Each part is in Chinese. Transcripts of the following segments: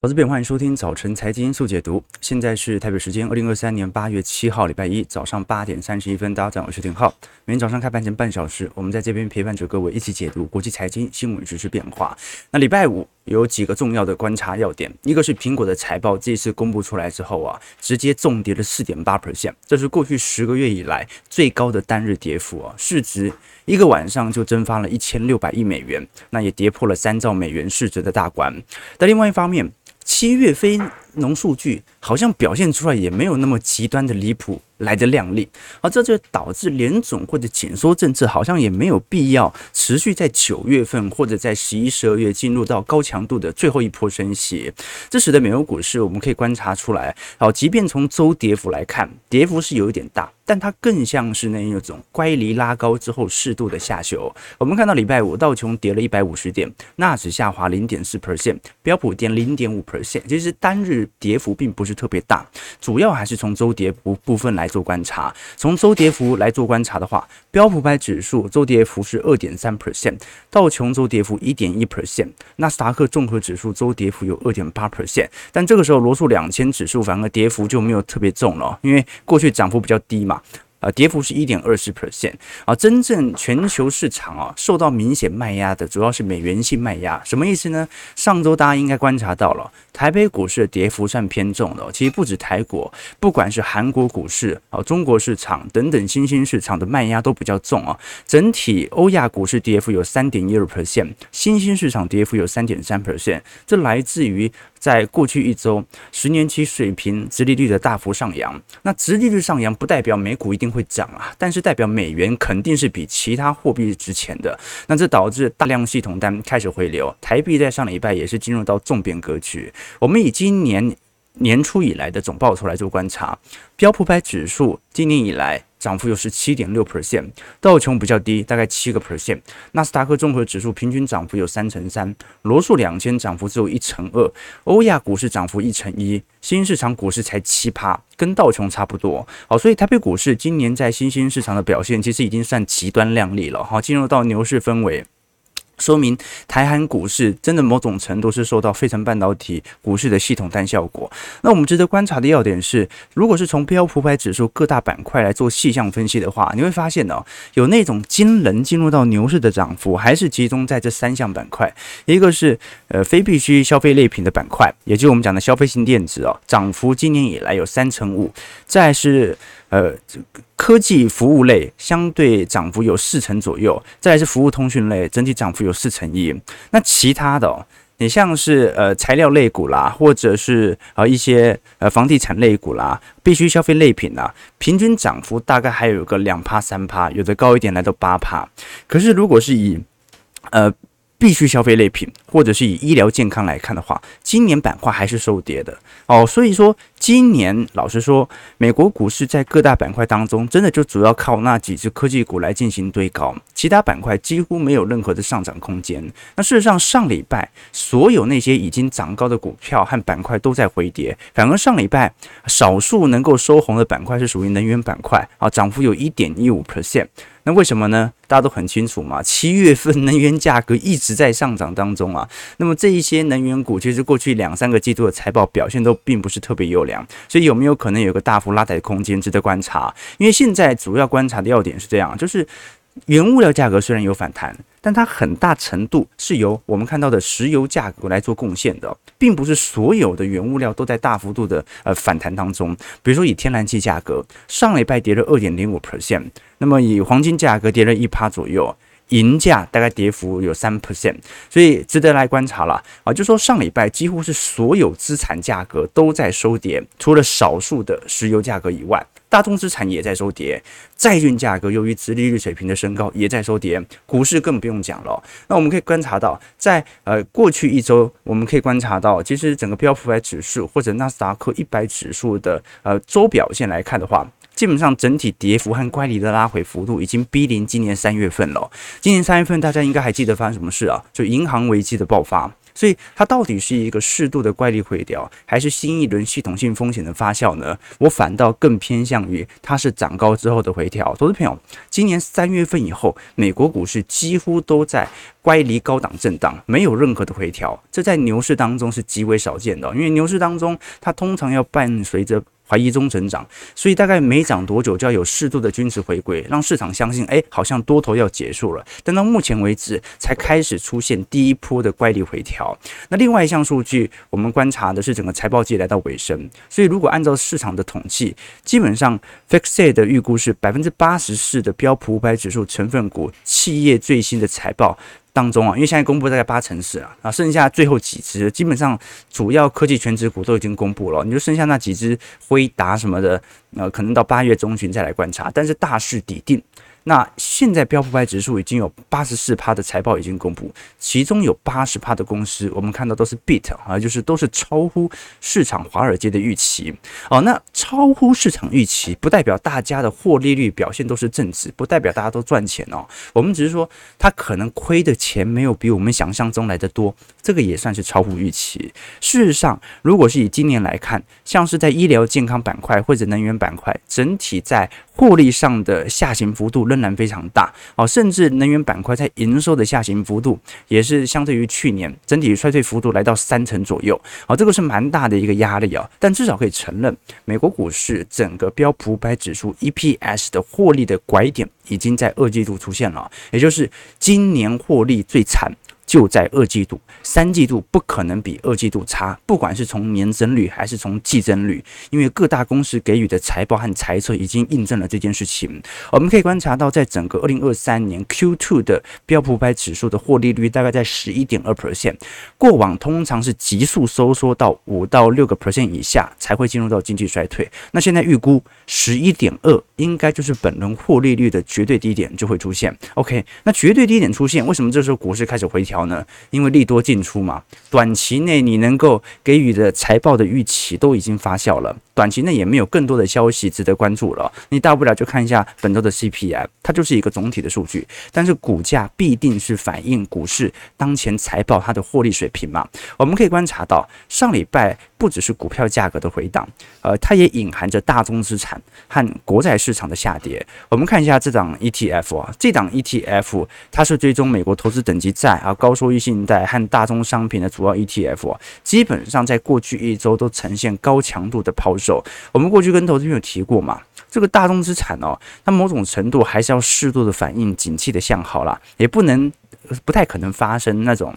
投资朋友，欢迎收听早晨财经速解读。现在是台北时间二零二三年八月七号，礼拜一早上八点三十一分。大家早上好，我是廷浩。每天早上开盘前半小时，我们在这边陪伴着各位一起解读国际财经新闻、时事变化。那礼拜五有几个重要的观察要点，一个是苹果的财报这次公布出来之后啊，直接重跌了四点八 percent，这是过去十个月以来最高的单日跌幅啊，市值一个晚上就蒸发了一千六百亿美元，那也跌破了三兆美元市值的大关。但另外一方面，七月非农数据好像表现出来也没有那么极端的离谱。来的亮丽，而这就导致联总或者紧缩政策好像也没有必要持续在九月份或者在十一、十二月进入到高强度的最后一波升息，这使得美国股市我们可以观察出来，好，即便从周跌幅来看，跌幅是有一点大，但它更像是那一种乖离拉高之后适度的下修。我们看到礼拜五道琼跌了一百五十点，纳指下滑零点四 percent，标普跌零点五 percent，其实单日跌幅并不是特别大，主要还是从周跌幅部分来。做观察，从周跌幅来做观察的话，标普百指数周跌幅是二点三 percent，道琼周跌幅一点一 percent，纳斯达克综合指数周跌幅有二点八 percent，但这个时候罗素两千指数反而跌幅就没有特别重了，因为过去涨幅比较低嘛。啊，跌幅是一点二四 percent 啊，真正全球市场啊受到明显卖压的主要是美元性卖压，什么意思呢？上周大家应该观察到了，台北股市的跌幅算偏重的，其实不止台股，不管是韩国股市啊、中国市场等等新兴市场的卖压都比较重啊。整体欧亚股市跌幅有三点一二 percent，新兴市场跌幅有三点三 percent，这来自于。在过去一周，十年期水平直利率的大幅上扬。那直利率上扬不代表美股一定会涨啊，但是代表美元肯定是比其他货币值钱的。那这导致大量系统单开始回流，台币在上礼拜也是进入到重贬格局。我们以今年年初以来的总报酬来做观察，标普百指数今年以来。涨幅有十七点六 percent，道琼比较低，大概七个 percent。纳斯达克综合指数平均涨幅有三成三，罗素两千涨幅只有一成二，欧亚股市涨幅一成一，新兴市场股市才七趴，跟道琼差不多。好，所以台北股市今年在新兴市场的表现，其实已经算极端亮丽了。好，进入到牛市氛围。说明台韩股市真的某种程度是受到费城半导体股市的系统单效果。那我们值得观察的要点是，如果是从标普百指数各大板块来做细项分析的话，你会发现呢、有那种惊人进入到牛市的涨幅，还是集中在这三项板块。一个是呃非必需消费类品的板块，也就是我们讲的消费性电子哦，涨幅今年以来有三成五。再是呃。科技服务类相对涨幅有四成左右，再来是服务通讯类，整体涨幅有四成一。那其他的哦，你像是呃材料类股啦，或者是呃一些呃房地产类股啦，必需消费类品啦，平均涨幅大概还有个两趴三趴，有的高一点来到八趴。可是如果是以呃必须消费类品，或者是以医疗健康来看的话，今年板块还是收跌的哦。所以说，今年老实说，美国股市在各大板块当中，真的就主要靠那几只科技股来进行堆高，其他板块几乎没有任何的上涨空间。那事实上，上礼拜所有那些已经涨高的股票和板块都在回跌，反而上礼拜少数能够收红的板块是属于能源板块啊，涨幅有一点一五 percent。那为什么呢？大家都很清楚嘛，七月份能源价格一直在上涨当中啊。那么这一些能源股，其实过去两三个季度的财报表现都并不是特别优良，所以有没有可能有个大幅拉抬的空间，值得观察？因为现在主要观察的要点是这样，就是。原物料价格虽然有反弹，但它很大程度是由我们看到的石油价格来做贡献的，并不是所有的原物料都在大幅度的呃反弹当中。比如说以天然气价格，上礼拜跌了二点零五 percent，那么以黄金价格跌了一趴左右，银价大概跌幅有三 percent，所以值得来观察了啊。就说上礼拜几乎是所有资产价格都在收跌，除了少数的石油价格以外。大宗资产也在收跌，债券价格由于殖利率水平的升高也在收跌，股市更不用讲了。那我们可以观察到，在呃过去一周，我们可以观察到，其实整个标普百指数或者纳斯达克一百指数的呃周表现来看的话，基本上整体跌幅和乖离的拉回幅度已经逼临今年三月份了。今年三月份大家应该还记得发生什么事啊？就银行危机的爆发。所以它到底是一个适度的乖离回调，还是新一轮系统性风险的发酵呢？我反倒更偏向于它是涨高之后的回调。投资朋友，今年三月份以后，美国股市几乎都在乖离高档震荡，没有任何的回调，这在牛市当中是极为少见的，因为牛市当中它通常要伴随着。怀疑中成长，所以大概没涨多久就要有适度的均值回归，让市场相信，哎，好像多头要结束了。但到目前为止，才开始出现第一波的乖离回调。那另外一项数据，我们观察的是整个财报季来到尾声，所以如果按照市场的统计，基本上 FactSet 的预估是百分之八十四的标普五百指数成分股企业最新的财报。当中啊，因为现在公布大概八成是啊，啊，剩下最后几只，基本上主要科技全职股都已经公布了，你就剩下那几只辉达什么的，呃，可能到八月中旬再来观察，但是大势已定。那现在标普五百指数已经有八十四趴的财报已经公布，其中有八十趴的公司，我们看到都是 beat 啊，就是都是超乎市场华尔街的预期哦。那超乎市场预期，不代表大家的获利率表现都是正值，不代表大家都赚钱哦。我们只是说，它可能亏的钱没有比我们想象中来的多，这个也算是超乎预期。事实上，如果是以今年来看，像是在医疗健康板块或者能源板块，整体在获利上的下行幅度仍然非常大哦，甚至能源板块在营收的下行幅度也是相对于去年整体衰退幅度来到三成左右哦，这个是蛮大的一个压力啊。但至少可以承认，美国股市整个标普百指数 EPS 的获利的拐点已经在二季度出现了，也就是今年获利最惨。就在二季度，三季度不可能比二季度差，不管是从年增率还是从季增率，因为各大公司给予的财报和财测已经印证了这件事情。我们可以观察到，在整个二零二三年 Q2 的标普五百指数的获利率大概在十一点二 percent，过往通常是急速收缩到五到六个 percent 以下才会进入到经济衰退。那现在预估十一点二应该就是本轮获利率的绝对低点就会出现。OK，那绝对低点出现，为什么这时候股市开始回调？呢？因为利多进出嘛，短期内你能够给予的财报的预期都已经发酵了，短期内也没有更多的消息值得关注了。你大不了就看一下本周的 CPI，它就是一个总体的数据，但是股价必定是反映股市当前财报它的获利水平嘛。我们可以观察到，上礼拜不只是股票价格的回档，呃，它也隐含着大宗资产和国债市场的下跌。我们看一下这档 ETF 啊，这档 ETF 它是追踪美国投资等级债啊高。收益信贷和大宗商品的主要 ETF，基本上在过去一周都呈现高强度的抛售。我们过去跟投资朋友提过嘛，这个大众资产哦，它某种程度还是要适度的反映景气的向好啦，也不能不太可能发生那种。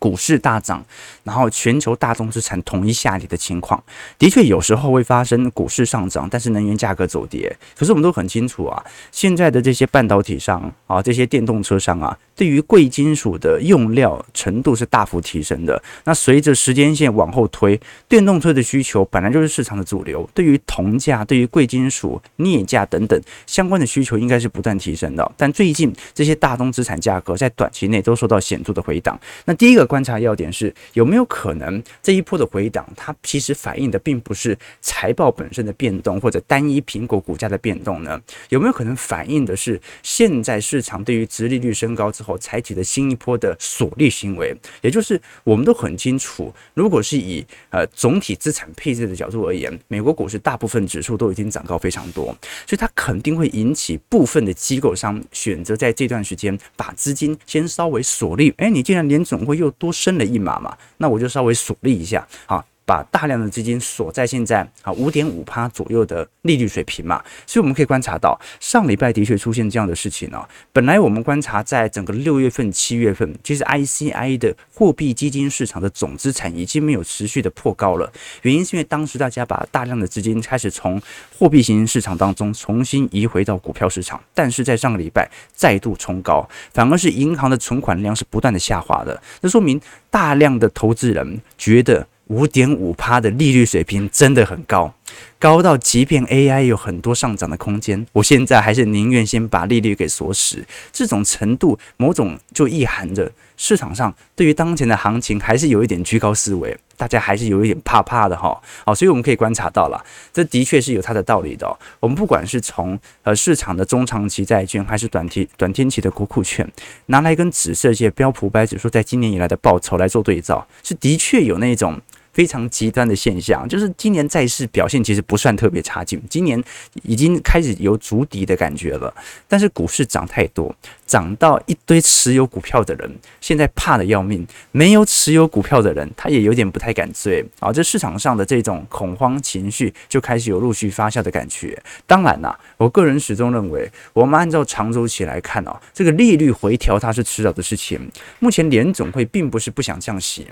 股市大涨，然后全球大宗资产统一下跌的情况，的确有时候会发生。股市上涨，但是能源价格走跌。可是我们都很清楚啊，现在的这些半导体商啊，这些电动车商啊，对于贵金属的用料程度是大幅提升的。那随着时间线往后推，电动车的需求本来就是市场的主流。对于铜价、对于贵金属、镍价等等相关的需求，应该是不断提升的。但最近这些大宗资产价格在短期内都受到显著的回档。那第一个。观察要点是有没有可能这一波的回档，它其实反映的并不是财报本身的变动，或者单一苹果股价的变动呢？有没有可能反映的是现在市场对于殖利率升高之后采取的新一波的锁利行为？也就是我们都很清楚，如果是以呃总体资产配置的角度而言，美国股市大部分指数都已经涨高非常多，所以它肯定会引起部分的机构商选择在这段时间把资金先稍微锁利。哎，你既然联总会又多升了一码嘛，那我就稍微锁利一下啊。把大量的资金锁在现在啊五点五趴左右的利率水平嘛，所以我们可以观察到上礼拜的确出现这样的事情呢。本来我们观察在整个六月份、七月份，其实 ICI 的货币基金市场的总资产已经没有持续的破高了。原因是因为当时大家把大量的资金开始从货币型市场当中重新移回到股票市场，但是在上个礼拜再度冲高，反而是银行的存款量是不断的下滑的。这说明大量的投资人觉得。五点五趴的利率水平真的很高，高到即便 AI 有很多上涨的空间，我现在还是宁愿先把利率给锁死。这种程度，某种就意含着市场上对于当前的行情还是有一点居高思维，大家还是有一点怕怕的哈。好，所以我们可以观察到了，这的确是有它的道理的。我们不管是从呃市场的中长期债券，还是短期短天期的国库券，拿来跟紫色界标普五百指数在今年以来的报酬来做对照，是的确有那种。非常极端的现象，就是今年债市表现其实不算特别差劲，今年已经开始有筑底的感觉了。但是股市涨太多，涨到一堆持有股票的人现在怕得要命，没有持有股票的人他也有点不太敢追啊。这市场上的这种恐慌情绪就开始有陆续发酵的感觉。当然啦，我个人始终认为，我们按照长周期来看哦，这个利率回调它是迟早的事情。目前联总会并不是不想降息。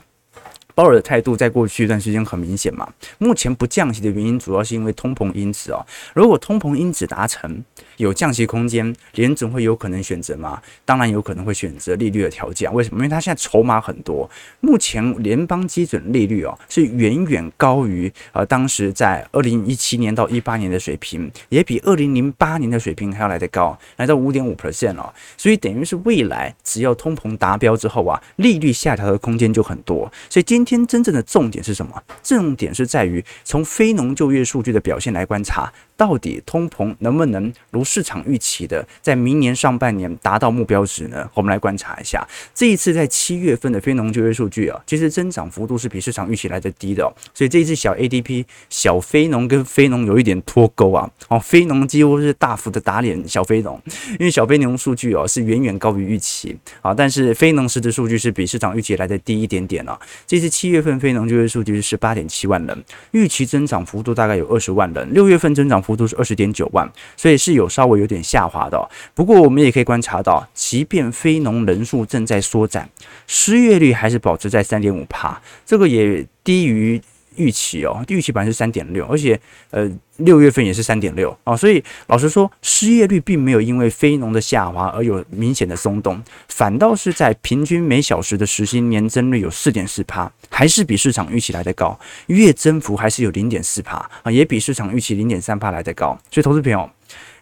鲍尔的态度在过去一段时间很明显嘛，目前不降息的原因主要是因为通膨因子哦。如果通膨因子达成，有降息空间，联总会有可能选择吗？当然有可能会选择利率的调降。为什么？因为它现在筹码很多。目前联邦基准利率哦是远远高于呃当时在二零一七年到一八年的水平，也比二零零八年的水平还要来得高，来到五点五 percent 哦。所以等于是未来只要通膨达标之后啊，利率下调的空间就很多。所以今天真正的重点是什么？重点是在于从非农就业数据的表现来观察。到底通膨能不能如市场预期的在明年上半年达到目标值呢？我们来观察一下，这一次在七月份的非农就业数据啊，其实增长幅度是比市场预期来的低的哦。所以这一次小 ADP 小非农跟非农有一点脱钩啊，哦，非农几乎是大幅的打脸小非农，因为小非农数据哦是远远高于预期啊，但是非农实质数据是比市场预期来的低一点点啊。这次七月份非农就业数据是十八点七万人，预期增长幅度大概有二十万人，六月份增长幅。幅度是二十点九万，所以是有稍微有点下滑的。不过我们也可以观察到，即便非农人数正在缩窄，失业率还是保持在三点五帕，这个也低于预期哦。预期本来是三点六，而且呃六月份也是三点六啊。所以老实说，失业率并没有因为非农的下滑而有明显的松动，反倒是在平均每小时的时薪年增率有四点四趴。还是比市场预期来得高，月增幅还是有零点四帕啊，也比市场预期零点三帕来得高。所以，投资朋友，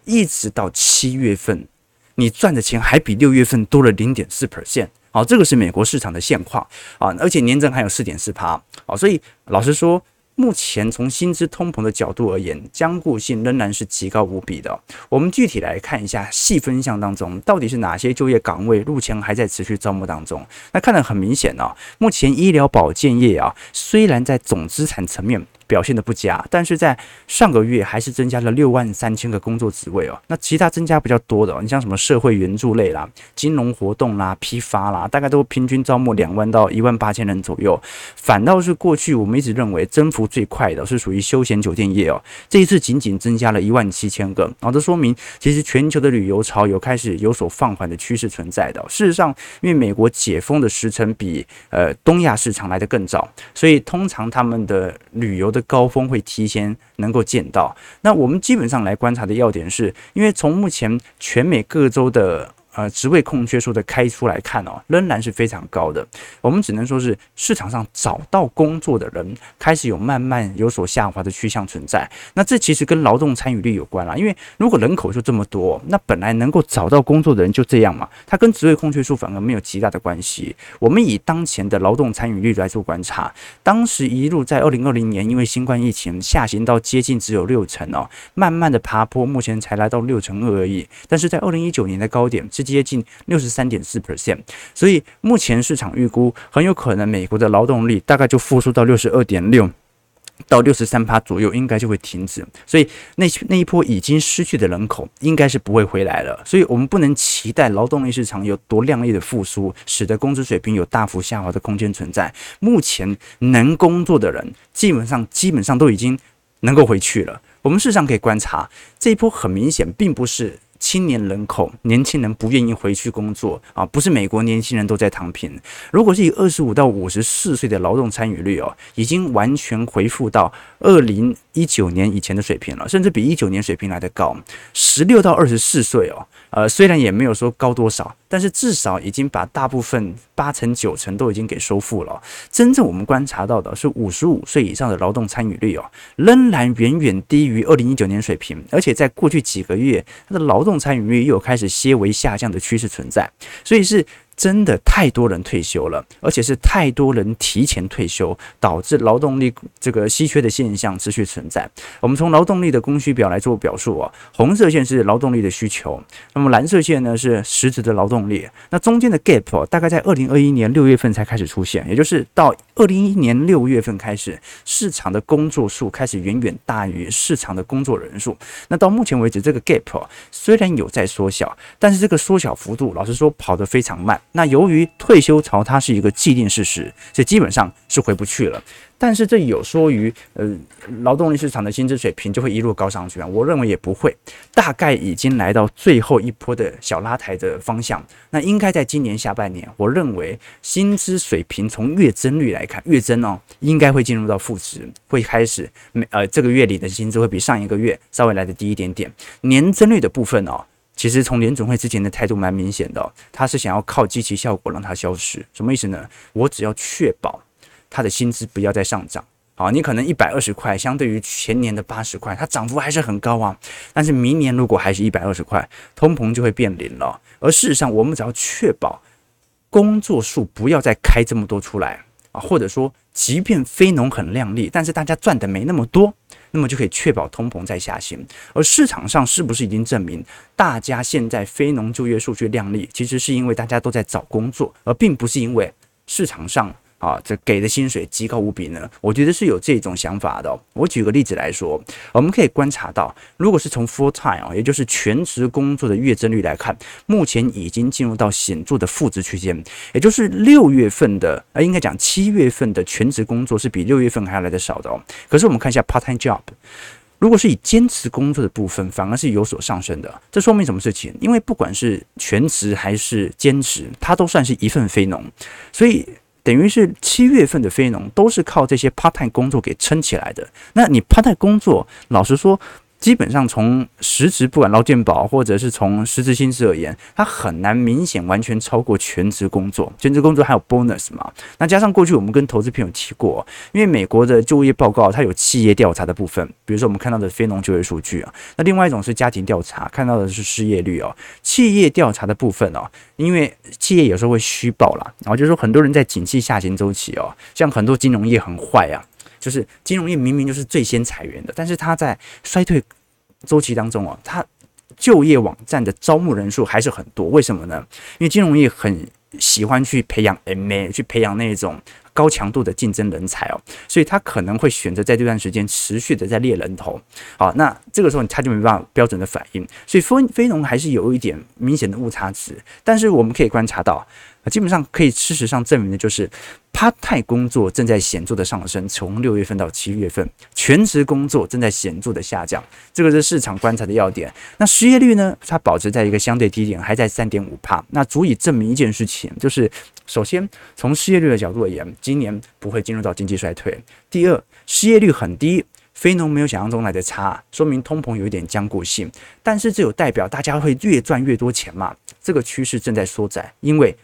一直到七月份，你赚的钱还比六月份多了零点四 percent。好，这个是美国市场的现况啊，而且年增还有四点四帕。好，所以老实说。目前从薪资通膨的角度而言，僵固性仍然是极高无比的。我们具体来看一下细分项当中，到底是哪些就业岗位目前还在持续招募当中？那看得很明显啊，目前医疗保健业啊，虽然在总资产层面，表现的不佳，但是在上个月还是增加了六万三千个工作职位哦。那其他增加比较多的，你像什么社会援助类啦、金融活动啦、批发啦，大概都平均招募两万到一万八千人左右。反倒是过去我们一直认为增幅最快的是属于休闲酒店业哦，这一次仅仅增加了一万七千个，啊，这说明其实全球的旅游潮有开始有所放缓的趋势存在的。事实上，因为美国解封的时程比呃东亚市场来得更早，所以通常他们的旅游的高峰会提前能够见到，那我们基本上来观察的要点是，因为从目前全美各州的。呃，职位空缺数的开出来看哦，仍然是非常高的。我们只能说是市场上找到工作的人开始有慢慢有所下滑的趋向存在。那这其实跟劳动参与率有关啦，因为如果人口就这么多，那本来能够找到工作的人就这样嘛，它跟职位空缺数反而没有极大的关系。我们以当前的劳动参与率来做观察，当时一路在二零二零年因为新冠疫情下行到接近只有六成哦，慢慢的爬坡，目前才来到六成二而已。但是在二零一九年的高点。是接近六十三点四 percent，所以目前市场预估很有可能美国的劳动力大概就复苏到六十二点六到六十三趴左右，应该就会停止。所以那那一波已经失去的人口应该是不会回来了。所以我们不能期待劳动力市场有多亮丽的复苏，使得工资水平有大幅下滑的空间存在。目前能工作的人基本上基本上都已经能够回去了。我们事实上可以观察这一波很明显并不是。青年人口，年轻人不愿意回去工作啊，不是美国年轻人都在躺平。如果是以二十五到五十四岁的劳动参与率哦，已经完全恢复到二零一九年以前的水平了，甚至比一九年水平来得高。十六到二十四岁哦。呃，虽然也没有说高多少，但是至少已经把大部分八成九成都已经给收复了。真正我们观察到的是五十五岁以上的劳动参与率哦，仍然远远低于二零一九年水平，而且在过去几个月，它的劳动参与率又有开始些微下降的趋势存在，所以是。真的太多人退休了，而且是太多人提前退休，导致劳动力这个稀缺的现象持续存在。我们从劳动力的供需表来做表述啊，红色线是劳动力的需求，那么蓝色线呢是实质的劳动力。那中间的 gap 大概在二零二一年六月份才开始出现，也就是到二零一一年六月份开始，市场的工作数开始远远大于市场的工作人数。那到目前为止，这个 gap 虽然有在缩小，但是这个缩小幅度，老实说跑得非常慢。那由于退休潮它是一个既定事实，所以基本上是回不去了。但是这有说于呃劳动力市场的薪资水平就会一路高上去啊？我认为也不会，大概已经来到最后一波的小拉抬的方向。那应该在今年下半年，我认为薪资水平从月增率来看，月增哦应该会进入到负值，会开始每呃这个月里的薪资会比上一个月稍微来的低一点点。年增率的部分哦，其实从联准会之前的态度蛮明显的，他是想要靠基期效果让它消失，什么意思呢？我只要确保。他的薪资不要再上涨，好，你可能一百二十块，相对于前年的八十块，它涨幅还是很高啊。但是明年如果还是一百二十块，通膨就会变零了。而事实上，我们只要确保工作数不要再开这么多出来啊，或者说，即便非农很亮丽，但是大家赚的没那么多，那么就可以确保通膨在下行。而市场上是不是已经证明，大家现在非农就业数据亮丽，其实是因为大家都在找工作，而并不是因为市场上。啊，这给的薪水极高无比呢，我觉得是有这种想法的。我举个例子来说，我们可以观察到，如果是从 full time 啊，也就是全职工作的月增率来看，目前已经进入到显著的负值区间，也就是六月份的，呃，应该讲七月份的全职工作是比六月份还要来得少的哦。可是我们看一下 part time job，如果是以兼职工作的部分，反而是有所上升的。这说明什么事情？因为不管是全职还是兼职，它都算是一份非农，所以。等于是七月份的非农都是靠这些 part time 工作给撑起来的。那你 part time 工作，老实说。基本上从实质不管捞健保或者是从实质薪资而言，它很难明显完全超过全职工作。全职工作还有 bonus 嘛？那加上过去我们跟投资朋友提过，因为美国的就业报告它有企业调查的部分，比如说我们看到的非农就业数据啊。那另外一种是家庭调查，看到的是失业率哦。企业调查的部分哦，因为企业有时候会虚报啦，然后就是说很多人在景气下行周期哦，像很多金融业很坏啊。就是金融业明明就是最先裁员的，但是它在衰退周期当中啊，它就业网站的招募人数还是很多。为什么呢？因为金融业很喜欢去培养 MA，去培养那种高强度的竞争人才哦，所以他可能会选择在这段时间持续的在猎人头。好，那这个时候他就没办法标准的反应，所以非非农还是有一点明显的误差值。但是我们可以观察到。基本上可以事实上证明的就是，part-time 工作正在显著的上升，从六月份到七月份，全职工作正在显著的下降，这个是市场观察的要点。那失业率呢？它保持在一个相对低点，还在三点五帕，那足以证明一件事情，就是首先从失业率的角度而言，今年不会进入到经济衰退。第二，失业率很低，非农没有想象中来的差，说明通膨有一点僵固性。但是这有代表大家会越赚越多钱嘛？这个趋势正在缩窄，因为。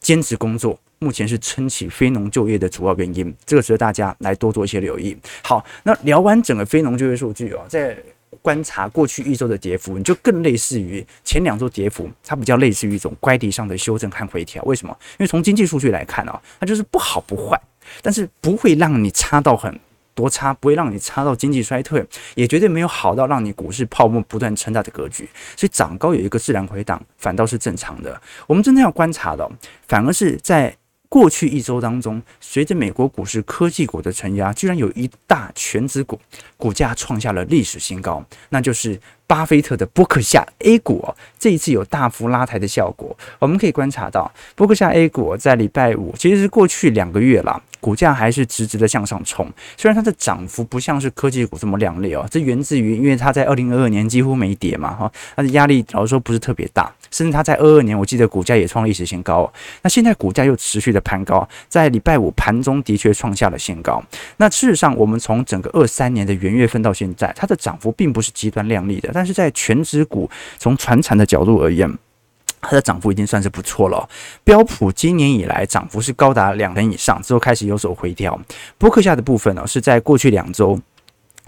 兼职工作目前是撑起非农就业的主要原因，这个值得大家来多做一些留意。好，那聊完整个非农就业数据哦，在观察过去一周的跌幅，你就更类似于前两周跌幅，它比较类似于一种乖离上的修正和回调。为什么？因为从经济数据来看哦，它就是不好不坏，但是不会让你差到很。多差不会让你差到经济衰退，也绝对没有好到让你股市泡沫不断撑大的格局，所以涨高有一个自然回档，反倒是正常的。我们真正要观察的，反而是在过去一周当中，随着美国股市科技股的承压，居然有一大全值股股价创下了历史新高，那就是巴菲特的波克夏 A 股哦，这一次有大幅拉抬的效果。我们可以观察到，波克夏 A 股在礼拜五，其实是过去两个月了。股价还是直直的向上冲，虽然它的涨幅不像是科技股这么亮丽哦，这源自于因为它在二零二二年几乎没跌嘛哈，它的压力老实说不是特别大，甚至它在二二年我记得股价也创历史新高，那现在股价又持续的攀高，在礼拜五盘中的确创下了新高。那事实上，我们从整个二三年的元月份到现在，它的涨幅并不是极端亮丽的，但是在全职股从传产的角度而言。它的涨幅已经算是不错了。标普今年以来涨幅是高达两成以上，之后开始有所回调。波克下的部分呢，是在过去两周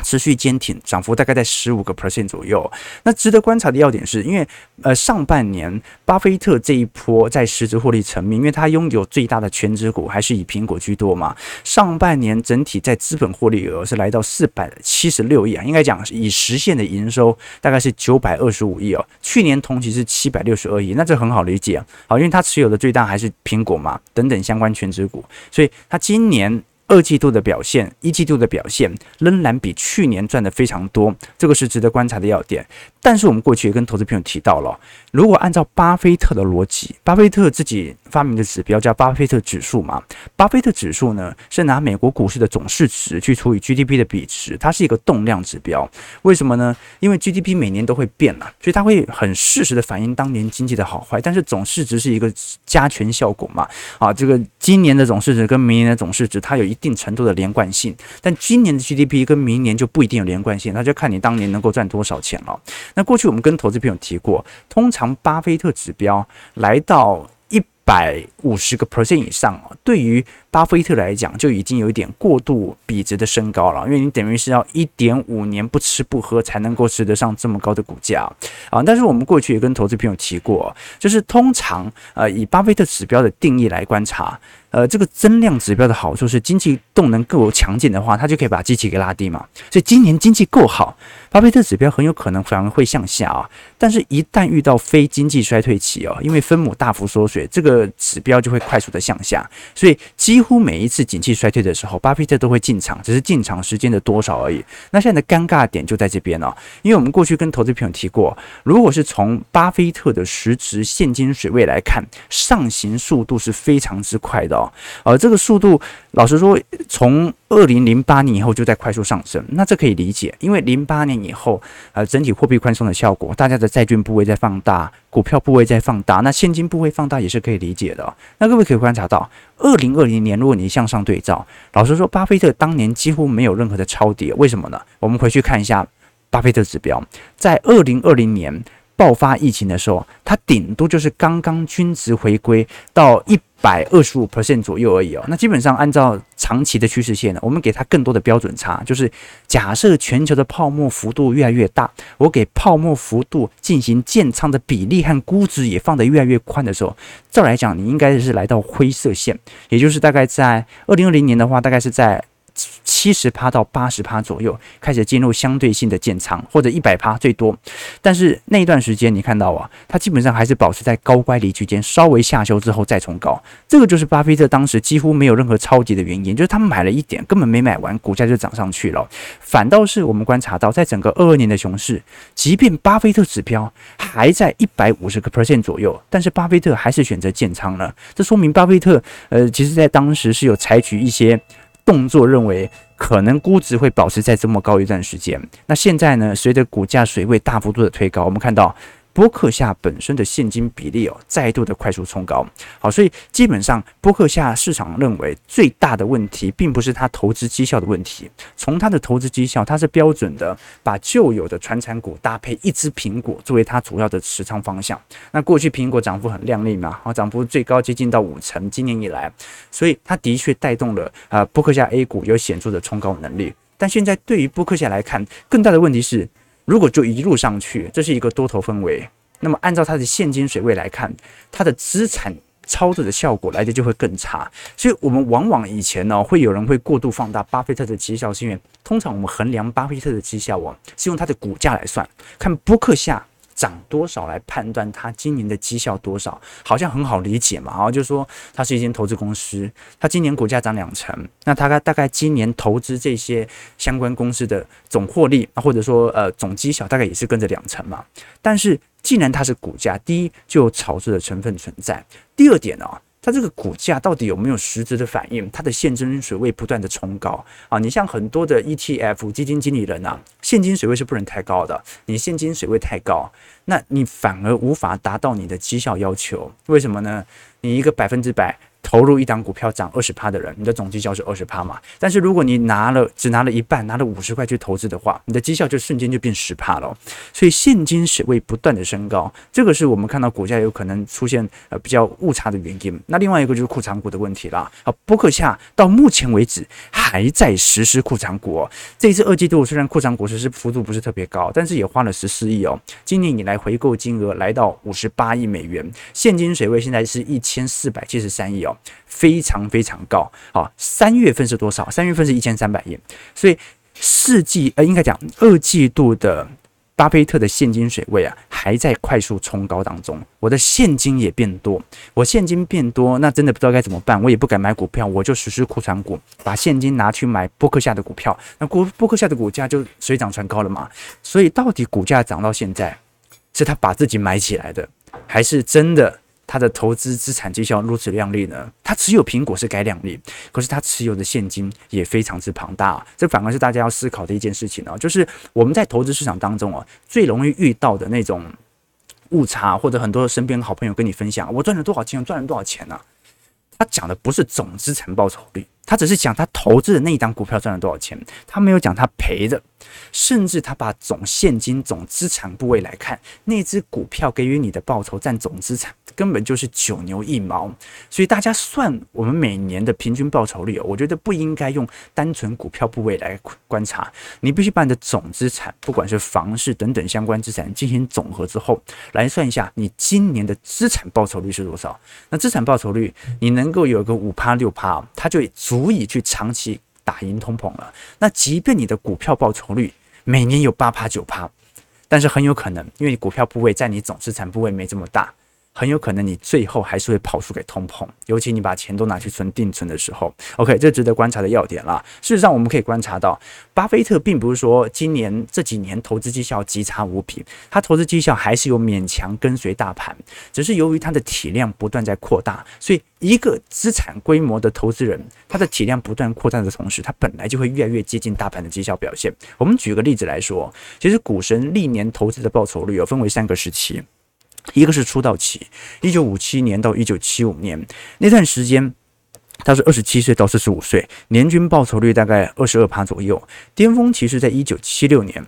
持续坚挺，涨幅大概在十五个 percent 左右。那值得观察的要点是，因为呃上半年巴菲特这一波在实质获利层面，因为他拥有最大的全值股还是以苹果居多嘛。上半年整体在资本获利额是来到四百七十六亿啊，应该讲以实现的营收大概是九百二十五亿哦。去年同期是七百六十二亿，那这很好理解啊，好，因为他持有的最大还是苹果嘛，等等相关全值股，所以他今年。二季度的表现，一季度的表现仍然比去年赚的非常多，这个是值得观察的要点。但是我们过去也跟投资朋友提到了，如果按照巴菲特的逻辑，巴菲特自己发明的指标叫巴菲特指数嘛，巴菲特指数呢是拿美国股市的总市值去除以 GDP 的比值，它是一个动量指标。为什么呢？因为 GDP 每年都会变嘛，所以它会很适时的反映当年经济的好坏。但是总市值是一个加权效果嘛，啊，这个今年的总市值跟明年的总市值它有一。定程度的连贯性，但今年的 GDP 跟明年就不一定有连贯性，那就看你当年能够赚多少钱了。那过去我们跟投资朋友提过，通常巴菲特指标来到百五十个 percent 以上啊，对于巴菲特来讲就已经有一点过度比值的升高了，因为你等于是要一点五年不吃不喝才能够吃得上这么高的股价啊。但是我们过去也跟投资朋友提过，就是通常呃以巴菲特指标的定义来观察。呃，这个增量指标的好处是，经济动能够强劲的话，它就可以把机器给拉低嘛。所以今年经济够好，巴菲特指标很有可能反而会向下啊。但是，一旦遇到非经济衰退期哦，因为分母大幅缩水，这个指标就会快速的向下。所以，几乎每一次景气衰退的时候，巴菲特都会进场，只是进场时间的多少而已。那现在的尴尬点就在这边了，因为我们过去跟投资朋友提过，如果是从巴菲特的实质现金水位来看，上行速度是非常之快的。呃，这个速度，老实说，从二零零八年以后就在快速上升，那这可以理解，因为零八年以后，呃，整体货币宽松的效果，大家的债券部位在放大，股票部位在放大，那现金部位放大也是可以理解的。那各位可以观察到，二零二零年，如果你向上对照，老实说，巴菲特当年几乎没有任何的超跌，为什么呢？我们回去看一下巴菲特指标，在二零二零年。爆发疫情的时候，它顶多就是刚刚均值回归到一百二十五 percent 左右而已哦。那基本上按照长期的趋势线呢，我们给它更多的标准差，就是假设全球的泡沫幅度越来越大，我给泡沫幅度进行建仓的比例和估值也放得越来越宽的时候，照来讲，你应该是来到灰色线，也就是大概在二零二零年的话，大概是在。七十趴到八十趴左右开始进入相对性的建仓，或者一百趴最多。但是那一段时间你看到啊，它基本上还是保持在高乖离区间，稍微下修之后再冲高。这个就是巴菲特当时几乎没有任何超跌的原因，就是他买了一点，根本没买完，股价就涨上去了。反倒是我们观察到，在整个二二年的熊市，即便巴菲特指标还在一百五十个 percent 左右，但是巴菲特还是选择建仓了。这说明巴菲特呃，其实在当时是有采取一些。动作认为可能估值会保持在这么高一段时间。那现在呢？随着股价水位大幅度的推高，我们看到。波克夏本身的现金比例哦，再度的快速冲高，好，所以基本上波克夏市场认为最大的问题，并不是它投资绩效的问题。从它的投资绩效，它是标准的把旧有的传产股搭配一支苹果作为它主要的持仓方向。那过去苹果涨幅很亮丽嘛，好，涨幅最高接近到五成，今年以来，所以它的确带动了啊波克夏 A 股有显著的冲高能力。但现在对于波克夏来看，更大的问题是。如果就一路上去，这是一个多头氛围，那么按照它的现金水位来看，它的资产操作的效果来的就会更差。所以，我们往往以前呢，会有人会过度放大巴菲特的绩效，是因为通常我们衡量巴菲特的绩效哦，是用它的股价来算，看波克夏。涨多少来判断它今年的绩效多少，好像很好理解嘛。然后就说它是一间投资公司，它今年股价涨两成，那它大概今年投资这些相关公司的总获利啊，或者说呃总绩效大概也是跟着两成嘛。但是既然它是股价，第一就有炒作的成分存在，第二点呢、它这个股价到底有没有实质的反应？它的现金水位不断的冲高啊！你像很多的 ETF 基金经理人啊，现金水位是不能太高的。你现金水位太高，那你反而无法达到你的绩效要求。为什么呢？你一个百分之百投入一档股票涨二十趴的人，你的总绩效是二十趴嘛？但是如果你拿了只拿了一半，拿了五十块去投资的话，你的绩效就瞬间就变十趴了。所以现金水位不断的升高，这个是我们看到股价有可能出现呃比较误差的原因。那另外一个就是库藏股的问题啦。好，波克夏到目前为止还在实施库藏股哦。这一次二季度虽然库藏股实施幅度不是特别高，但是也花了十四亿哦。今年以来回购金额来到五十八亿美元，现金水位现在是一千四百七十三亿哦。非常非常高，好，三月份是多少？三月份是一千三百亿，所以四季呃，应该讲二季度的巴菲特的现金水位啊，还在快速冲高当中。我的现金也变多，我现金变多，那真的不知道该怎么办，我也不敢买股票，我就实施库存股，把现金拿去买波克夏的股票，那波波克夏的股价就水涨船高了嘛。所以到底股价涨到现在，是他把自己买起来的，还是真的？他的投资资产绩效如此亮丽呢？他持有苹果是该亮丽，可是他持有的现金也非常之庞大，这反而是大家要思考的一件事情啊。就是我们在投资市场当中啊，最容易遇到的那种误差，或者很多身边好朋友跟你分享，我赚了多少钱，赚了多少钱呢？他讲的不是总资产报酬率，他只是讲他投资的那一档股票赚了多少钱，他没有讲他赔的，甚至他把总现金、总资产部位来看，那只股票给予你的报酬占总资产。根本就是九牛一毛，所以大家算我们每年的平均报酬率，我觉得不应该用单纯股票部位来观察，你必须把你的总资产，不管是房市等等相关资产进行总和之后，来算一下你今年的资产报酬率是多少。那资产报酬率你能够有个五趴六趴，它就足以去长期打赢通膨了。那即便你的股票报酬率每年有八趴九趴，但是很有可能因为你股票部位在你总资产部位没这么大。很有可能你最后还是会跑输给通膨，尤其你把钱都拿去存定存的时候。OK，这值得观察的要点啦。事实上，我们可以观察到，巴菲特并不是说今年这几年投资绩效极差无比，他投资绩效还是有勉强跟随大盘，只是由于他的体量不断在扩大，所以一个资产规模的投资人，他的体量不断扩大的同时，他本来就会越来越接近大盘的绩效表现。我们举个例子来说，其实股神历年投资的报酬率有分为三个时期。一个是出道期，一九五七年到一九七五年那段时间，他是二十七岁到四十五岁，年均报酬率大概二十二趴左右。巅峰期是在一九七六年。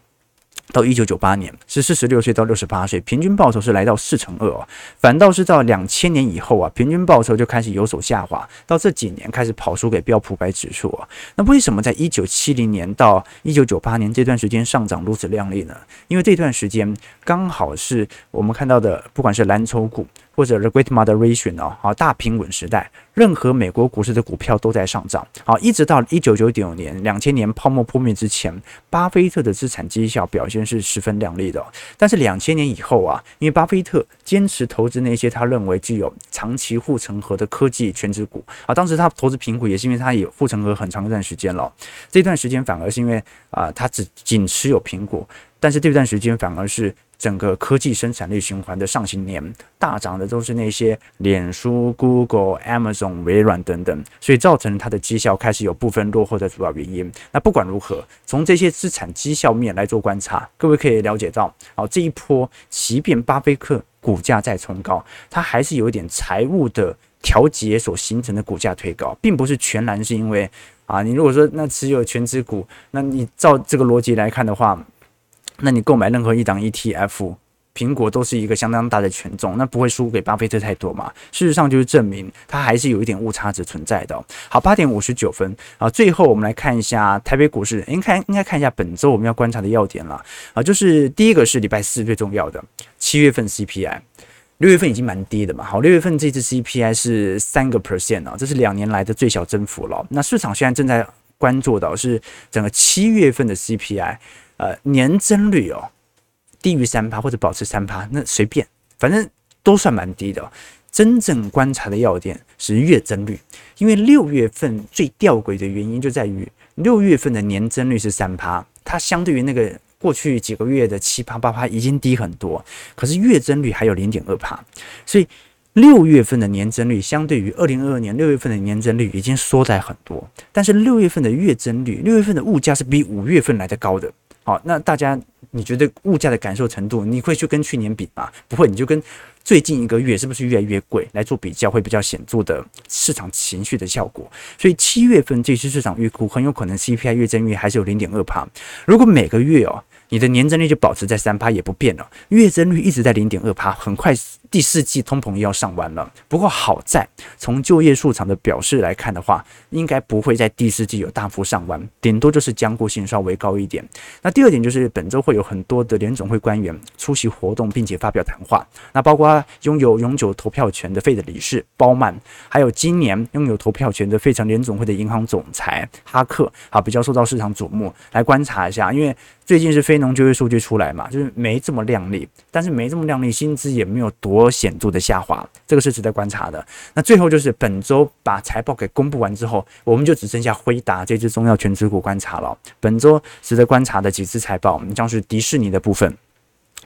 到一九九八年是四十六岁到六十八岁，平均报酬是来到四乘二哦。反倒是到两千年以后啊，平均报酬就开始有所下滑，到这几年开始跑输给标普百指数啊。那为什么在一九七零年到一九九八年这段时间上涨如此靓丽呢？因为这段时间刚好是我们看到的，不管是蓝筹股。或者 The Great Moderation 哦，好，大平稳时代，任何美国股市的股票都在上涨，好，一直到一九九九年、两千年泡沫破灭之前，巴菲特的资产绩效表现是十分亮丽的。但是两千年以后啊，因为巴菲特坚持投资那些他认为具有长期护城河的科技权值股啊，当时他投资苹果也是因为他有护城河很长一段时间了，这段时间反而是因为啊，他只仅持有苹果，但是这段时间反而是。整个科技生产力循环的上行年，大涨的都是那些脸书、Google、Amazon、微软等等，所以造成它的绩效开始有部分落后的主要原因。那不管如何，从这些资产绩效面来做观察，各位可以了解到，啊，这一波即便巴菲特股价再冲高，它还是有一点财务的调节所形成的股价推高，并不是全然是因为啊，你如果说那持有权值股，那你照这个逻辑来看的话。那你购买任何一档 ETF，苹果都是一个相当大的权重，那不会输给巴菲特太多嘛？事实上就是证明它还是有一点误差值存在的。好，八点五十九分啊，最后我们来看一下台北股市，应该应该看一下本周我们要观察的要点了啊，就是第一个是礼拜四最重要的七月份 CPI，六月份已经蛮低的嘛，好，六月份这次 CPI 是三个 percent 啊，这是两年来的最小增幅了。那市场现在正在关注的是整个七月份的 CPI。呃，年增率哦，低于三趴或者保持三趴，那随便，反正都算蛮低的哦。真正观察的要点是月增率，因为六月份最吊诡的原因就在于六月份的年增率是三趴，它相对于那个过去几个月的七趴八趴已经低很多，可是月增率还有零点二趴，所以六月份的年增率相对于二零二二年六月份的年增率已经缩窄很多，但是六月份的月增率，六月份的物价是比五月份来的高的。好，那大家你觉得物价的感受程度，你会去跟去年比吗？不会，你就跟最近一个月是不是越来越贵来做比较，会比较显著的市场情绪的效果。所以七月份这次市场预估很有可能 CPI 月增率还是有零点二趴。如果每个月哦，你的年增率就保持在三趴也不变了，月增率一直在零点二趴，很快第四季通膨又要上完了。不过好在从就业市场的表示来看的话，应该不会在第四季有大幅上完，顶多就是将固性稍微高一点。那第二点就是本周会有很多的联总会官员出席活动，并且发表谈话。那包括拥有永久投票权的费的理事鲍曼，还有今年拥有投票权的费城联总会的银行总裁哈克，好，比较受到市场瞩目，来观察一下，因为。最近是非农就业数据出来嘛，就是没这么亮丽，但是没这么亮丽，薪资也没有多显著的下滑，这个是值得观察的。那最后就是本周把财报给公布完之后，我们就只剩下辉达这只中药全持股观察了。本周值得观察的几只财报，我们将是迪士尼的部分。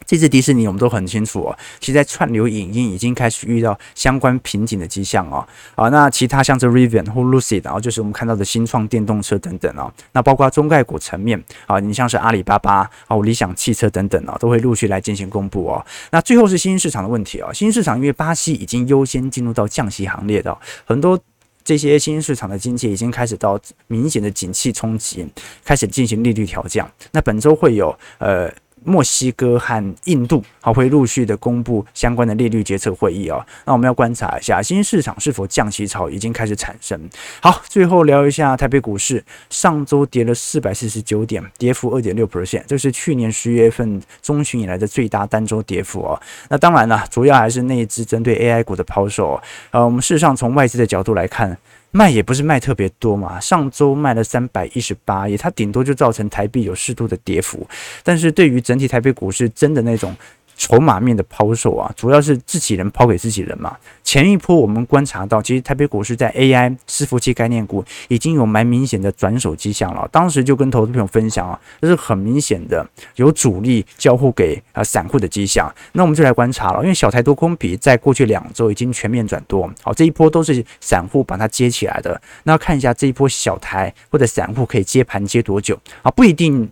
这次迪士尼我们都很清楚哦，其实在串流影音已经开始遇到相关瓶颈的迹象哦。啊，那其他像是 Rivian 或 Lucid，然后就是我们看到的新创电动车等等哦。那包括中概股层面啊，你像是阿里巴巴啊、理想汽车等等哦，都会陆续来进行公布哦。那最后是新兴市场的问题哦，新兴市场因为巴西已经优先进入到降息行列的，很多这些新兴市场的经济已经开始到明显的景气冲击，开始进行利率调降。那本周会有呃。墨西哥和印度还会陆续的公布相关的利率决策会议哦。那我们要观察一下新兴市场是否降息潮已经开始产生。好，最后聊一下台北股市，上周跌了四百四十九点，跌幅二点六 percent，这是去年十一月份中旬以来的最大单周跌幅哦。那当然了，主要还是那一支针对 AI 股的抛售。呃，我们事实上从外资的角度来看。卖也不是卖特别多嘛，上周卖了三百一十八亿，它顶多就造成台币有适度的跌幅，但是对于整体台北股市真的那种。筹码面的抛售啊，主要是自己人抛给自己人嘛。前一波我们观察到，其实台北股市在 AI 伺服器概念股已经有蛮明显的转手迹象了。当时就跟投资朋友分享啊，这是很明显的有主力交互给啊散户的迹象。那我们就来观察了，因为小台多空比在过去两周已经全面转多，好，这一波都是散户把它接起来的。那看一下这一波小台或者散户可以接盘接多久啊？不一定。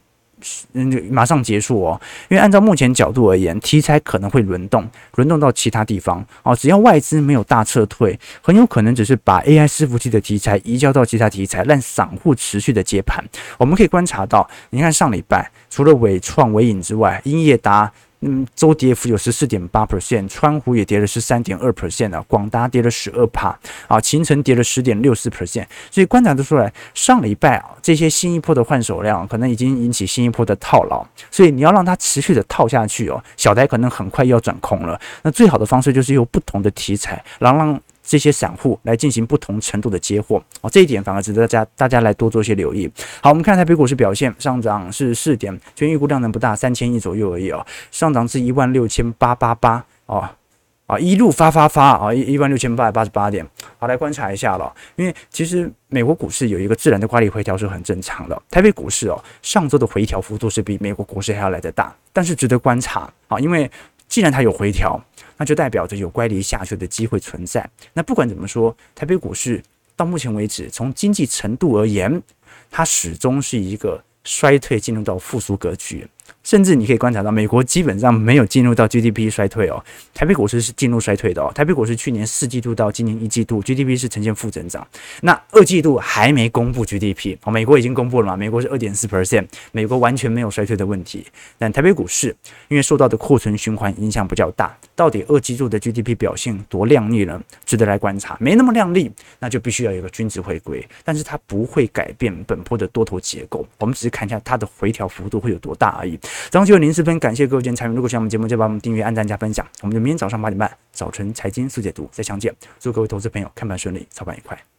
嗯，马上结束哦，因为按照目前角度而言，题材可能会轮动，轮动到其他地方哦。只要外资没有大撤退，很有可能只是把 AI 伺服器的题材移交到其他题材，让散户持续的接盘。我们可以观察到，你看上礼拜除了伟创、伟影之外，英业达。嗯，周跌幅有十四点八 percent，川湖也跌了十三点二 percent 啊，广达跌了十二帕啊，秦城跌了十点六四 percent，所以观察得出来，上礼拜啊这些新一波的换手量可能已经引起新一波的套牢，所以你要让它持续的套下去哦，小台可能很快要转空了，那最好的方式就是用不同的题材，然后让。这些散户来进行不同程度的接货哦，这一点反而值得大家大家来多做一些留意。好，我们看台北股市表现，上涨是四点，全预估量能不大，三千亿左右而已哦，上涨至一万六千八八八。哦，啊一路发发发啊一一万六千八百八十八点。好，来观察一下了，因为其实美国股市有一个自然的乖离回调是很正常的，台北股市哦上周的回调幅度是比美国股市还要来得大，但是值得观察。啊，因为既然它有回调。那就代表着有乖离下去的机会存在。那不管怎么说，台北股市到目前为止，从经济程度而言，它始终是一个衰退进入到复苏格局。甚至你可以观察到，美国基本上没有进入到 GDP 衰退哦，台北股市是进入衰退的哦。台北股市去年四季度到今年一季度 GDP 是呈现负增长，那二季度还没公布 GDP，美国已经公布了嘛？美国是二点四 percent，美国完全没有衰退的问题。但台北股市因为受到的库存循环影响比较大，到底二季度的 GDP 表现多亮丽呢？值得来观察。没那么亮丽，那就必须要有一个均值回归，但是它不会改变本波的多头结构。我们只是看一下它的回调幅度会有多大而已。早上九点零四分，感谢各位今天参与。如果喜欢我们节目，就帮我们订阅、按赞、加分享。我们就明天早上八点半，早晨财经速解读再相见。祝各位投资朋友看盘顺利，操盘愉快。